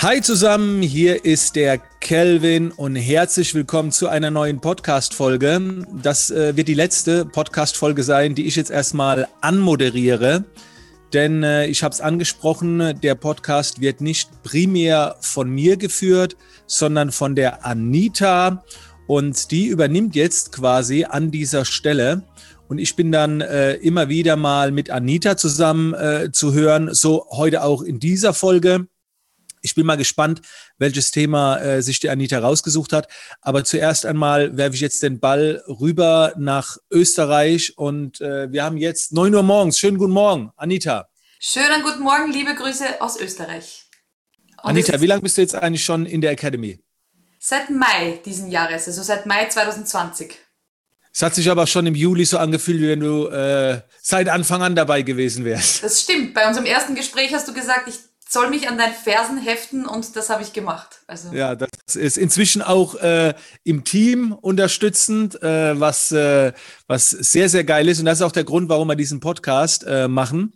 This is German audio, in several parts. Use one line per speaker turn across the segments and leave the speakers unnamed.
Hi zusammen, hier ist der Kelvin und herzlich willkommen zu einer neuen Podcast-Folge. Das äh, wird die letzte Podcast-Folge sein, die ich jetzt erstmal anmoderiere. Denn äh, ich habe es angesprochen, der Podcast wird nicht primär von mir geführt, sondern von der Anita. Und die übernimmt jetzt quasi an dieser Stelle. Und ich bin dann äh, immer wieder mal mit Anita zusammen äh, zu hören, so heute auch in dieser Folge. Ich bin mal gespannt, welches Thema äh, sich die Anita rausgesucht hat. Aber zuerst einmal werfe ich jetzt den Ball rüber nach Österreich und äh, wir haben jetzt 9 Uhr morgens. Schönen guten Morgen, Anita.
Schönen guten Morgen, liebe Grüße aus Österreich.
Und Anita, wie lange bist du jetzt eigentlich schon in der Academy?
Seit Mai diesen Jahres, also seit Mai 2020.
Es hat sich aber schon im Juli so angefühlt, wie wenn du äh, seit Anfang an dabei gewesen wärst.
Das stimmt. Bei unserem ersten Gespräch hast du gesagt, ich soll mich an deinen Fersen heften und das habe ich gemacht.
Also. Ja, das ist inzwischen auch äh, im Team unterstützend, äh, was, äh, was sehr, sehr geil ist. Und das ist auch der Grund, warum wir diesen Podcast äh, machen.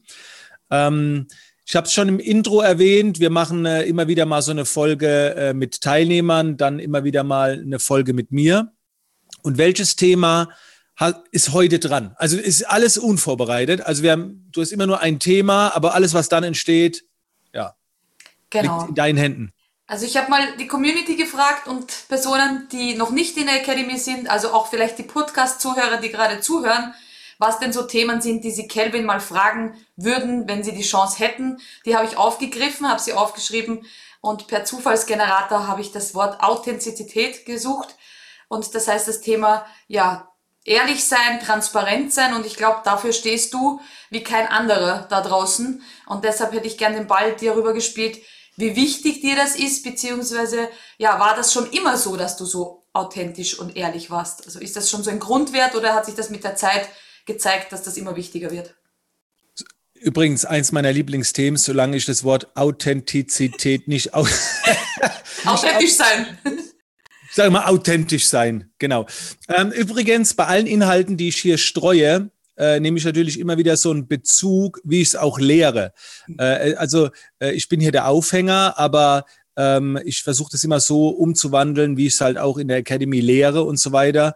Ähm, ich habe es schon im Intro erwähnt, wir machen äh, immer wieder mal so eine Folge äh, mit Teilnehmern, dann immer wieder mal eine Folge mit mir. Und welches Thema ist heute dran? Also ist alles unvorbereitet. Also wir haben, du hast immer nur ein Thema, aber alles, was dann entsteht,
genau. liegt
in deinen Händen.
Also ich habe mal die Community gefragt und Personen, die noch nicht in der Academy sind, also auch vielleicht die Podcast-Zuhörer, die gerade zuhören, was denn so Themen sind, die Sie Kelvin mal fragen würden, wenn Sie die Chance hätten. Die habe ich aufgegriffen, habe sie aufgeschrieben und per Zufallsgenerator habe ich das Wort Authentizität gesucht. Und das heißt, das Thema, ja, ehrlich sein, transparent sein und ich glaube, dafür stehst du wie kein anderer da draußen. Und deshalb hätte ich gern den Ball dir rüber gespielt, wie wichtig dir das ist, beziehungsweise, ja, war das schon immer so, dass du so authentisch und ehrlich warst? Also ist das schon so ein Grundwert oder hat sich das mit der Zeit gezeigt, dass das immer wichtiger wird.
Übrigens, eins meiner Lieblingsthemen, solange ich das Wort Authentizität nicht aus.
authentisch sein.
Sag mal, authentisch sein, genau. Ähm, übrigens, bei allen Inhalten, die ich hier streue, äh, nehme ich natürlich immer wieder so einen Bezug, wie ich es auch lehre. Äh, also, äh, ich bin hier der Aufhänger, aber ähm, ich versuche das immer so umzuwandeln, wie ich es halt auch in der Academy lehre und so weiter.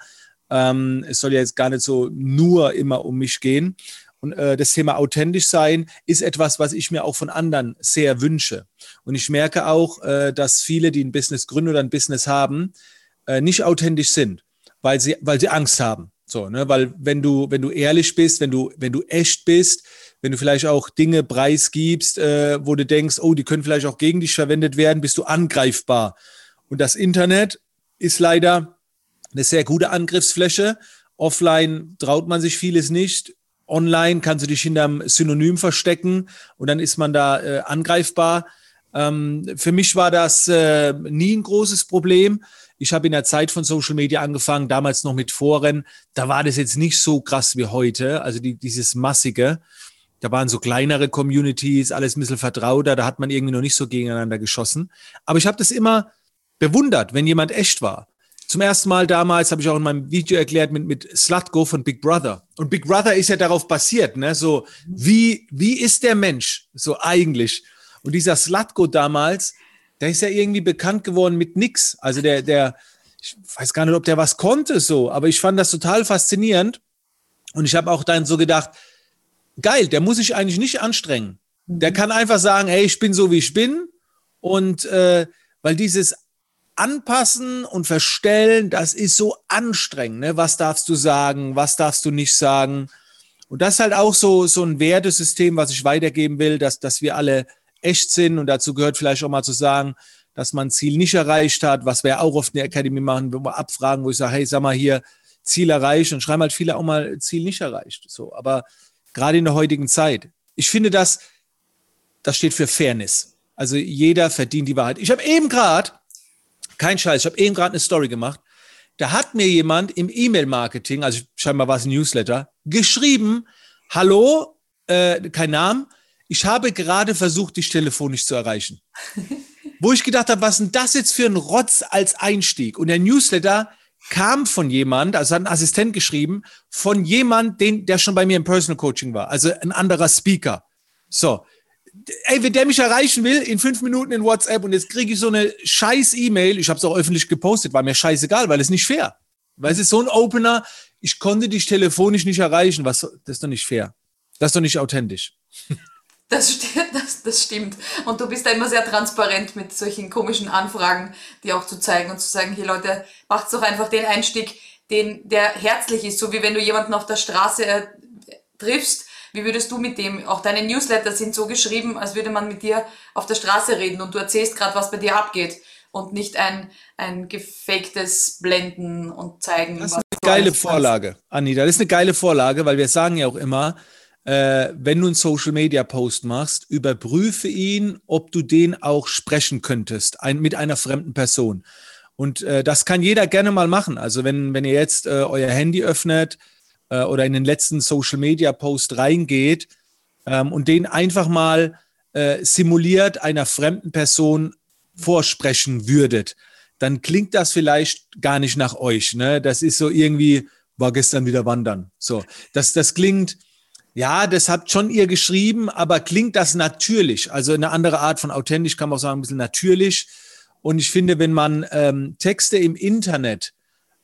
Ähm, es soll ja jetzt gar nicht so nur immer um mich gehen. Und äh, das Thema authentisch sein ist etwas, was ich mir auch von anderen sehr wünsche. Und ich merke auch, äh, dass viele, die ein Business gründen oder ein Business haben, äh, nicht authentisch sind, weil sie, weil sie Angst haben. So, ne? Weil wenn du, wenn du ehrlich bist, wenn du, wenn du echt bist, wenn du vielleicht auch Dinge preisgibst, äh, wo du denkst, oh, die können vielleicht auch gegen dich verwendet werden, bist du angreifbar. Und das Internet ist leider eine sehr gute Angriffsfläche. Offline traut man sich vieles nicht. Online kannst du dich hinterm Synonym verstecken und dann ist man da äh, angreifbar. Ähm, für mich war das äh, nie ein großes Problem. Ich habe in der Zeit von Social Media angefangen, damals noch mit Foren. Da war das jetzt nicht so krass wie heute, also die, dieses massige. Da waren so kleinere Communities, alles ein bisschen vertrauter, da hat man irgendwie noch nicht so gegeneinander geschossen. Aber ich habe das immer bewundert, wenn jemand echt war zum ersten Mal damals, habe ich auch in meinem Video erklärt, mit, mit Slutgo von Big Brother. Und Big Brother ist ja darauf basiert, ne? So, wie, wie ist der Mensch so eigentlich? Und dieser Slutgo damals, der ist ja irgendwie bekannt geworden mit nix. Also der, der, ich weiß gar nicht, ob der was konnte so, aber ich fand das total faszinierend. Und ich habe auch dann so gedacht, geil, der muss sich eigentlich nicht anstrengen. Der kann einfach sagen, hey, ich bin so, wie ich bin. Und äh, weil dieses anpassen und verstellen, das ist so anstrengend. Ne? Was darfst du sagen? Was darfst du nicht sagen? Und das ist halt auch so, so ein Wertesystem, was ich weitergeben will, dass, dass wir alle echt sind. Und dazu gehört vielleicht auch mal zu sagen, dass man Ziel nicht erreicht hat, was wir auch oft in der Academy machen, wo wir abfragen, wo ich sage, hey, sag mal hier, Ziel erreicht und schreiben halt viele auch mal Ziel nicht erreicht. So, aber gerade in der heutigen Zeit, ich finde das, das steht für Fairness. Also jeder verdient die Wahrheit. Ich habe eben gerade kein Scheiß, ich habe eben gerade eine Story gemacht. Da hat mir jemand im E-Mail-Marketing, also scheinbar war es ein Newsletter, geschrieben, hallo, äh, kein Name, ich habe gerade versucht, dich telefonisch zu erreichen. Wo ich gedacht habe, was denn das jetzt für ein Rotz als Einstieg? Und der Newsletter kam von jemand, also hat ein Assistent geschrieben, von jemand, den, der schon bei mir im Personal Coaching war, also ein anderer Speaker. So, ey, wenn der mich erreichen will, in fünf Minuten in WhatsApp und jetzt kriege ich so eine scheiß E-Mail, ich habe es auch öffentlich gepostet, war mir scheißegal, weil es nicht fair. Weil es ist so ein Opener, ich konnte dich telefonisch nicht erreichen, was, das ist doch nicht fair. Das ist doch nicht authentisch.
Das, das, das stimmt. Und du bist da immer sehr transparent mit solchen komischen Anfragen, die auch zu zeigen und zu sagen, hier Leute, macht doch einfach den Einstieg, den, der herzlich ist, so wie wenn du jemanden auf der Straße äh, triffst, wie würdest du mit dem, auch deine Newsletter sind so geschrieben, als würde man mit dir auf der Straße reden und du erzählst gerade, was bei dir abgeht und nicht ein, ein gefaktes Blenden und zeigen.
Das ist eine geile Vorlage, Anita. Das ist eine geile Vorlage, weil wir sagen ja auch immer, äh, wenn du einen Social Media Post machst, überprüfe ihn, ob du den auch sprechen könntest, ein, mit einer fremden Person. Und äh, das kann jeder gerne mal machen. Also wenn, wenn ihr jetzt äh, euer Handy öffnet äh, oder in den letzten Social Media Post reingeht ähm, und den einfach mal äh, simuliert einer fremden Person vorsprechen würdet, dann klingt das vielleicht gar nicht nach euch. Ne? Das ist so irgendwie, war gestern wieder wandern. So, das, das klingt, ja, das habt schon ihr geschrieben, aber klingt das natürlich? Also eine andere Art von authentisch kann man auch sagen, ein bisschen natürlich. Und ich finde, wenn man ähm, Texte im Internet,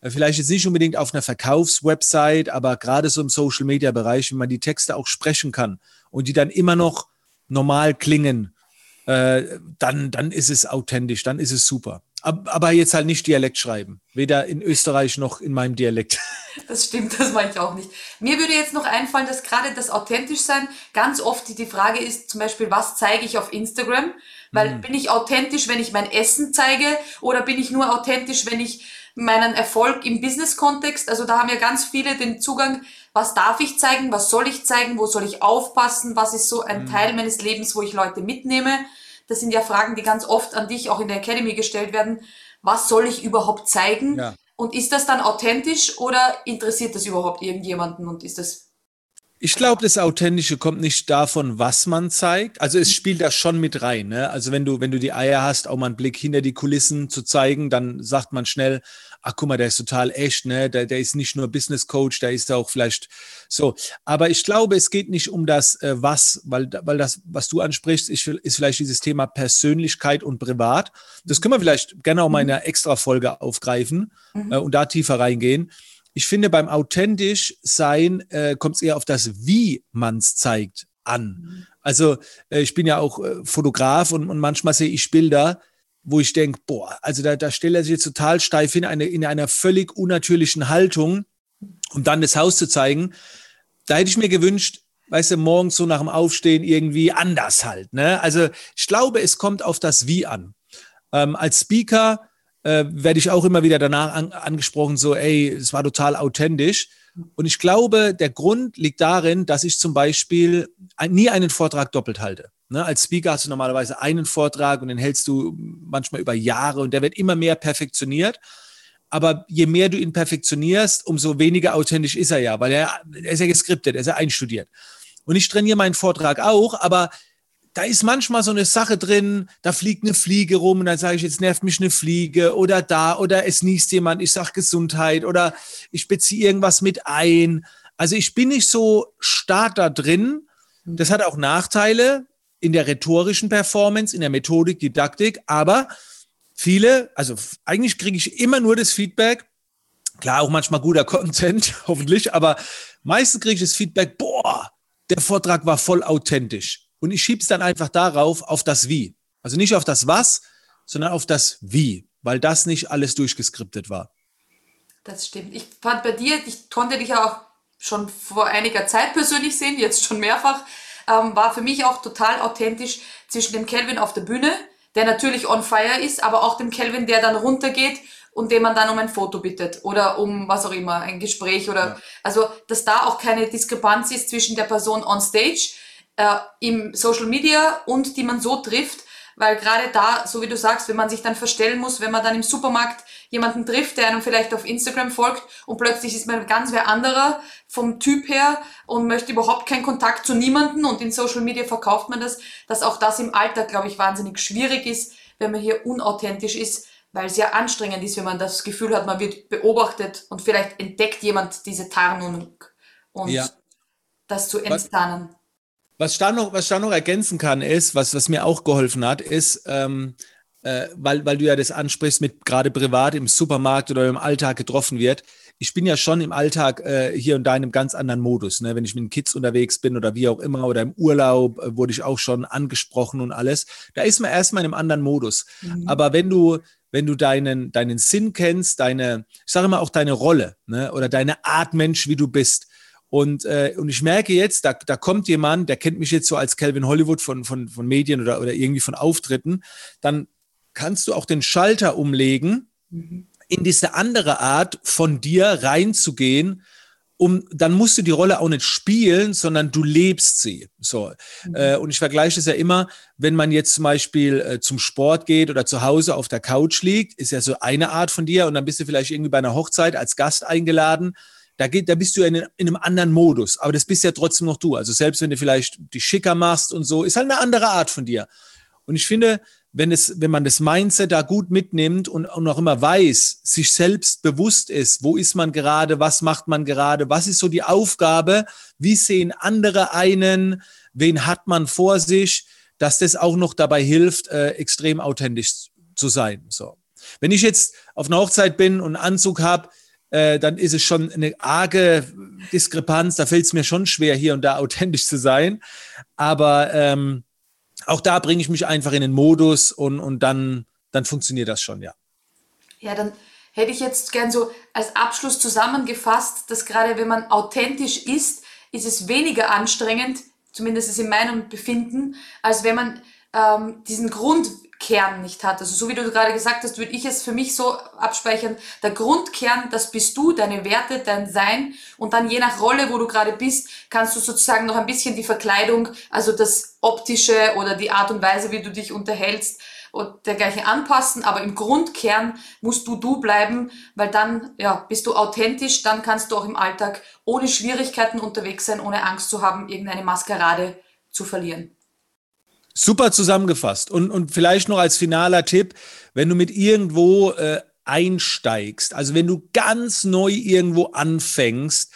äh, vielleicht jetzt nicht unbedingt auf einer Verkaufswebsite, aber gerade so im Social Media Bereich, wenn man die Texte auch sprechen kann und die dann immer noch normal klingen, äh, dann, dann ist es authentisch, dann ist es super. Aber jetzt halt nicht Dialekt schreiben. Weder in Österreich noch in meinem Dialekt.
Das stimmt, das meine ich auch nicht. Mir würde jetzt noch einfallen, dass gerade das authentisch sein ganz oft die Frage ist, zum Beispiel, was zeige ich auf Instagram? Weil mhm. bin ich authentisch, wenn ich mein Essen zeige oder bin ich nur authentisch, wenn ich meinen Erfolg im Business-Kontext, also da haben ja ganz viele den Zugang, was darf ich zeigen, was soll ich zeigen, wo soll ich aufpassen, was ist so ein mhm. Teil meines Lebens, wo ich Leute mitnehme. Das sind ja Fragen, die ganz oft an dich auch in der Academy gestellt werden. Was soll ich überhaupt zeigen? Ja. Und ist das dann authentisch oder interessiert das überhaupt irgendjemanden und ist das
ich glaube, das Authentische kommt nicht davon, was man zeigt. Also es spielt da schon mit rein. Ne? Also wenn du, wenn du die Eier hast, auch mal einen Blick hinter die Kulissen zu zeigen, dann sagt man schnell, ach guck mal, der ist total echt, ne? Der, der ist nicht nur Business Coach, der ist auch vielleicht so. Aber ich glaube, es geht nicht um das äh, Was, weil, weil das, was du ansprichst, ist, ist vielleicht dieses Thema Persönlichkeit und Privat. Das können wir vielleicht gerne auch mal in einer extra Folge aufgreifen mhm. äh, und da tiefer reingehen ich finde, beim authentisch sein äh, kommt es eher auf das, wie man es zeigt, an. Mhm. Also äh, ich bin ja auch äh, Fotograf und, und manchmal sehe ich Bilder, wo ich denke, boah, also da, da stellt er sich jetzt total steif hin, eine, in einer völlig unnatürlichen Haltung, um dann das Haus zu zeigen. Da hätte ich mir gewünscht, weißt du, morgens so nach dem Aufstehen irgendwie anders halt. Ne? Also ich glaube, es kommt auf das Wie an. Ähm, als Speaker äh, werde ich auch immer wieder danach an, angesprochen, so, ey, es war total authentisch. Und ich glaube, der Grund liegt darin, dass ich zum Beispiel nie einen Vortrag doppelt halte. Ne, als Speaker hast du normalerweise einen Vortrag und den hältst du manchmal über Jahre und der wird immer mehr perfektioniert. Aber je mehr du ihn perfektionierst, umso weniger authentisch ist er ja, weil er, er ist ja geskriptet, er ist ja einstudiert. Und ich trainiere meinen Vortrag auch, aber da ist manchmal so eine Sache drin, da fliegt eine Fliege rum und dann sage ich, jetzt nervt mich eine Fliege oder da oder es niest jemand, ich sage Gesundheit oder ich beziehe irgendwas mit ein. Also ich bin nicht so stark da drin. Das hat auch Nachteile in der rhetorischen Performance, in der Methodik, Didaktik, aber viele, also eigentlich kriege ich immer nur das Feedback, klar auch manchmal guter Content, hoffentlich, aber meistens kriege ich das Feedback, boah, der Vortrag war voll authentisch. Und ich schiebe es dann einfach darauf, auf das Wie. Also nicht auf das Was, sondern auf das Wie, weil das nicht alles durchgeskriptet war.
Das stimmt. Ich fand bei dir, ich konnte dich auch schon vor einiger Zeit persönlich sehen, jetzt schon mehrfach, ähm, war für mich auch total authentisch zwischen dem Kelvin auf der Bühne, der natürlich on fire ist, aber auch dem Kelvin, der dann runtergeht und dem man dann um ein Foto bittet oder um was auch immer, ein Gespräch oder ja. also, dass da auch keine Diskrepanz ist zwischen der Person on stage äh, im Social Media und die man so trifft, weil gerade da, so wie du sagst, wenn man sich dann verstellen muss, wenn man dann im Supermarkt jemanden trifft, der einem vielleicht auf Instagram folgt und plötzlich ist man ganz wer anderer vom Typ her und möchte überhaupt keinen Kontakt zu niemanden und in Social Media verkauft man das, dass auch das im Alltag, glaube ich, wahnsinnig schwierig ist, wenn man hier unauthentisch ist, weil es ja anstrengend ist, wenn man das Gefühl hat, man wird beobachtet und vielleicht entdeckt jemand diese Tarnung und ja. das zu enttarnen.
Was ich da noch, was ich da noch ergänzen kann, ist, was, was mir auch geholfen hat, ist, ähm, äh, weil, weil du ja das ansprichst, mit gerade privat im Supermarkt oder im Alltag getroffen wird. Ich bin ja schon im Alltag äh, hier und da in einem ganz anderen Modus. Ne? Wenn ich mit den Kids unterwegs bin oder wie auch immer oder im Urlaub, äh, wurde ich auch schon angesprochen und alles. Da ist man erstmal in einem anderen Modus. Mhm. Aber wenn du, wenn du deinen, deinen Sinn kennst, deine, ich sage immer auch deine Rolle ne? oder deine Art Mensch, wie du bist. Und, äh, und ich merke jetzt, da, da kommt jemand, der kennt mich jetzt so als Calvin Hollywood von, von, von Medien oder, oder irgendwie von Auftritten, dann kannst du auch den Schalter umlegen, mhm. in diese andere Art von dir reinzugehen. Um, dann musst du die Rolle auch nicht spielen, sondern du lebst sie. So. Mhm. Äh, und ich vergleiche es ja immer, wenn man jetzt zum Beispiel äh, zum Sport geht oder zu Hause auf der Couch liegt, ist ja so eine Art von dir und dann bist du vielleicht irgendwie bei einer Hochzeit als Gast eingeladen. Da, geht, da bist du in, in, einem anderen Modus, aber das bist ja trotzdem noch du. Also selbst wenn du vielleicht die schicker machst und so, ist halt eine andere Art von dir. Und ich finde, wenn, es, wenn man das Mindset da gut mitnimmt und, und auch immer weiß, sich selbst bewusst ist, wo ist man gerade, was macht man gerade, was ist so die Aufgabe, wie sehen andere einen, wen hat man vor sich, dass das auch noch dabei hilft, äh, extrem authentisch zu sein. So. Wenn ich jetzt auf einer Hochzeit bin und einen Anzug habe, äh, dann ist es schon eine arge Diskrepanz. Da fällt es mir schon schwer, hier und da authentisch zu sein. Aber ähm, auch da bringe ich mich einfach in den Modus und, und dann, dann funktioniert das schon, ja.
Ja, dann hätte ich jetzt gern so als Abschluss zusammengefasst, dass gerade wenn man authentisch ist, ist es weniger anstrengend, zumindest ist in meinem Befinden, als wenn man ähm, diesen Grundkern nicht hat. Also so wie du gerade gesagt hast, würde ich es für mich so abspeichern, der Grundkern, das bist du, deine Werte, dein Sein und dann je nach Rolle, wo du gerade bist, kannst du sozusagen noch ein bisschen die Verkleidung, also das optische oder die Art und Weise, wie du dich unterhältst und dergleichen anpassen, aber im Grundkern musst du du bleiben, weil dann ja, bist du authentisch, dann kannst du auch im Alltag ohne Schwierigkeiten unterwegs sein, ohne Angst zu haben, irgendeine Maskerade zu verlieren.
Super zusammengefasst. Und, und vielleicht noch als finaler Tipp, wenn du mit irgendwo äh, einsteigst, also wenn du ganz neu irgendwo anfängst,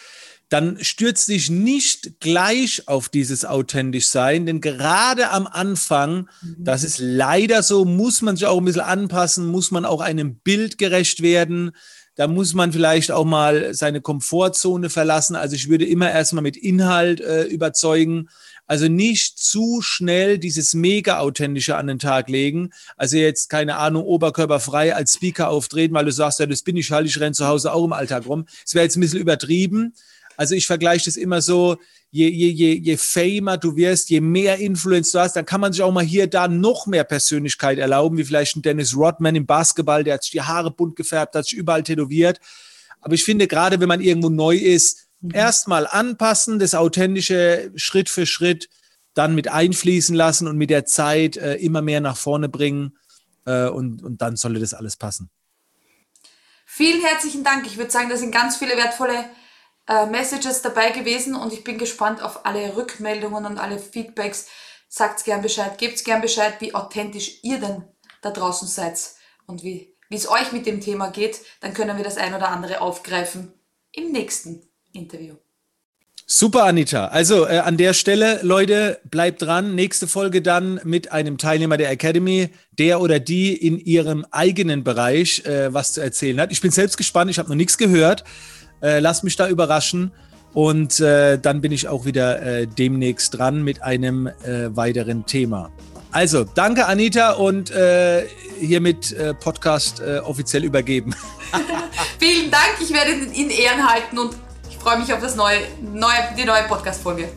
dann stürzt dich nicht gleich auf dieses authentisch sein, denn gerade am Anfang, mhm. das ist leider so, muss man sich auch ein bisschen anpassen, muss man auch einem Bild gerecht werden. Da muss man vielleicht auch mal seine Komfortzone verlassen. Also ich würde immer erstmal mit Inhalt äh, überzeugen. Also nicht zu schnell dieses mega authentische an den Tag legen. Also jetzt keine Ahnung, oberkörperfrei als Speaker auftreten, weil du sagst, ja, das bin ich halt, ich renne zu Hause auch im Alltag rum. Das wäre jetzt ein bisschen übertrieben. Also ich vergleiche das immer so, je, je, je, je famer du wirst, je mehr Influence du hast, dann kann man sich auch mal hier da noch mehr Persönlichkeit erlauben, wie vielleicht ein Dennis Rodman im Basketball, der hat sich die Haare bunt gefärbt, hat sich überall tätowiert. Aber ich finde, gerade wenn man irgendwo neu ist, mhm. erstmal anpassen, das Authentische Schritt für Schritt dann mit einfließen lassen und mit der Zeit äh, immer mehr nach vorne bringen. Äh, und, und dann sollte das alles passen.
Vielen herzlichen Dank. Ich würde sagen, das sind ganz viele wertvolle äh, Messages dabei gewesen und ich bin gespannt auf alle Rückmeldungen und alle Feedbacks. Sagt gern Bescheid, gebt gern Bescheid, wie authentisch ihr denn da draußen seid und wie wie es euch mit dem Thema geht, dann können wir das ein oder andere aufgreifen im nächsten Interview.
Super, Anita. Also äh, an der Stelle, Leute, bleibt dran. Nächste Folge dann mit einem Teilnehmer der Academy, der oder die in ihrem eigenen Bereich äh, was zu erzählen hat. Ich bin selbst gespannt, ich habe noch nichts gehört. Äh, lass mich da überraschen. Und äh, dann bin ich auch wieder äh, demnächst dran mit einem äh, weiteren Thema. Also, danke Anita und hiermit Podcast offiziell übergeben.
Vielen Dank, ich werde ihn in Ehren halten und freue mich auf das neue, neue, die neue Podcast-Folge.